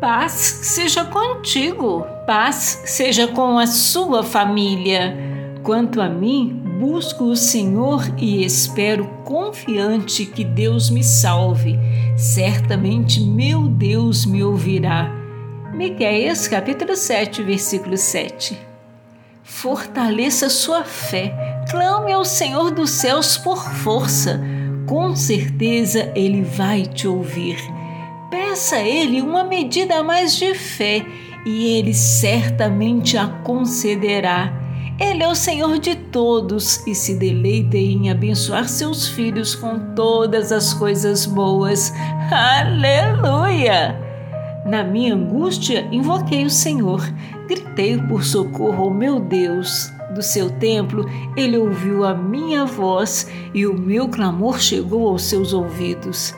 Paz seja contigo, paz seja com a sua família. Quanto a mim, busco o Senhor e espero confiante que Deus me salve. Certamente meu Deus me ouvirá. Miqueias capítulo 7, versículo 7. Fortaleça sua fé. Clame ao Senhor dos céus por força. Com certeza ele vai te ouvir. Peça a ele uma medida a mais de fé e ele certamente a concederá. Ele é o Senhor de todos e se deleita em abençoar seus filhos com todas as coisas boas. Aleluia! Na minha angústia, invoquei o Senhor, gritei por socorro ao meu Deus. Do seu templo, ele ouviu a minha voz e o meu clamor chegou aos seus ouvidos.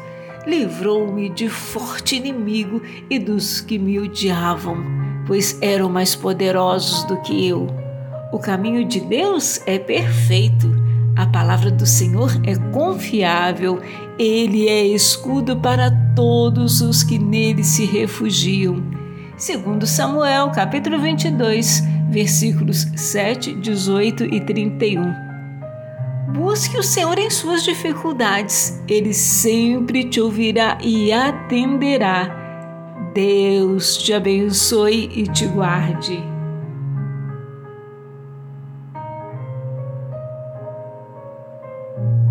Livrou-me de forte inimigo e dos que me odiavam, pois eram mais poderosos do que eu. O caminho de Deus é perfeito. A palavra do Senhor é confiável. Ele é escudo para todos os que nele se refugiam. Segundo Samuel, capítulo 22, versículos 7, 18 e 31. Busque o Senhor em suas dificuldades, ele sempre te ouvirá e atenderá. Deus te abençoe e te guarde.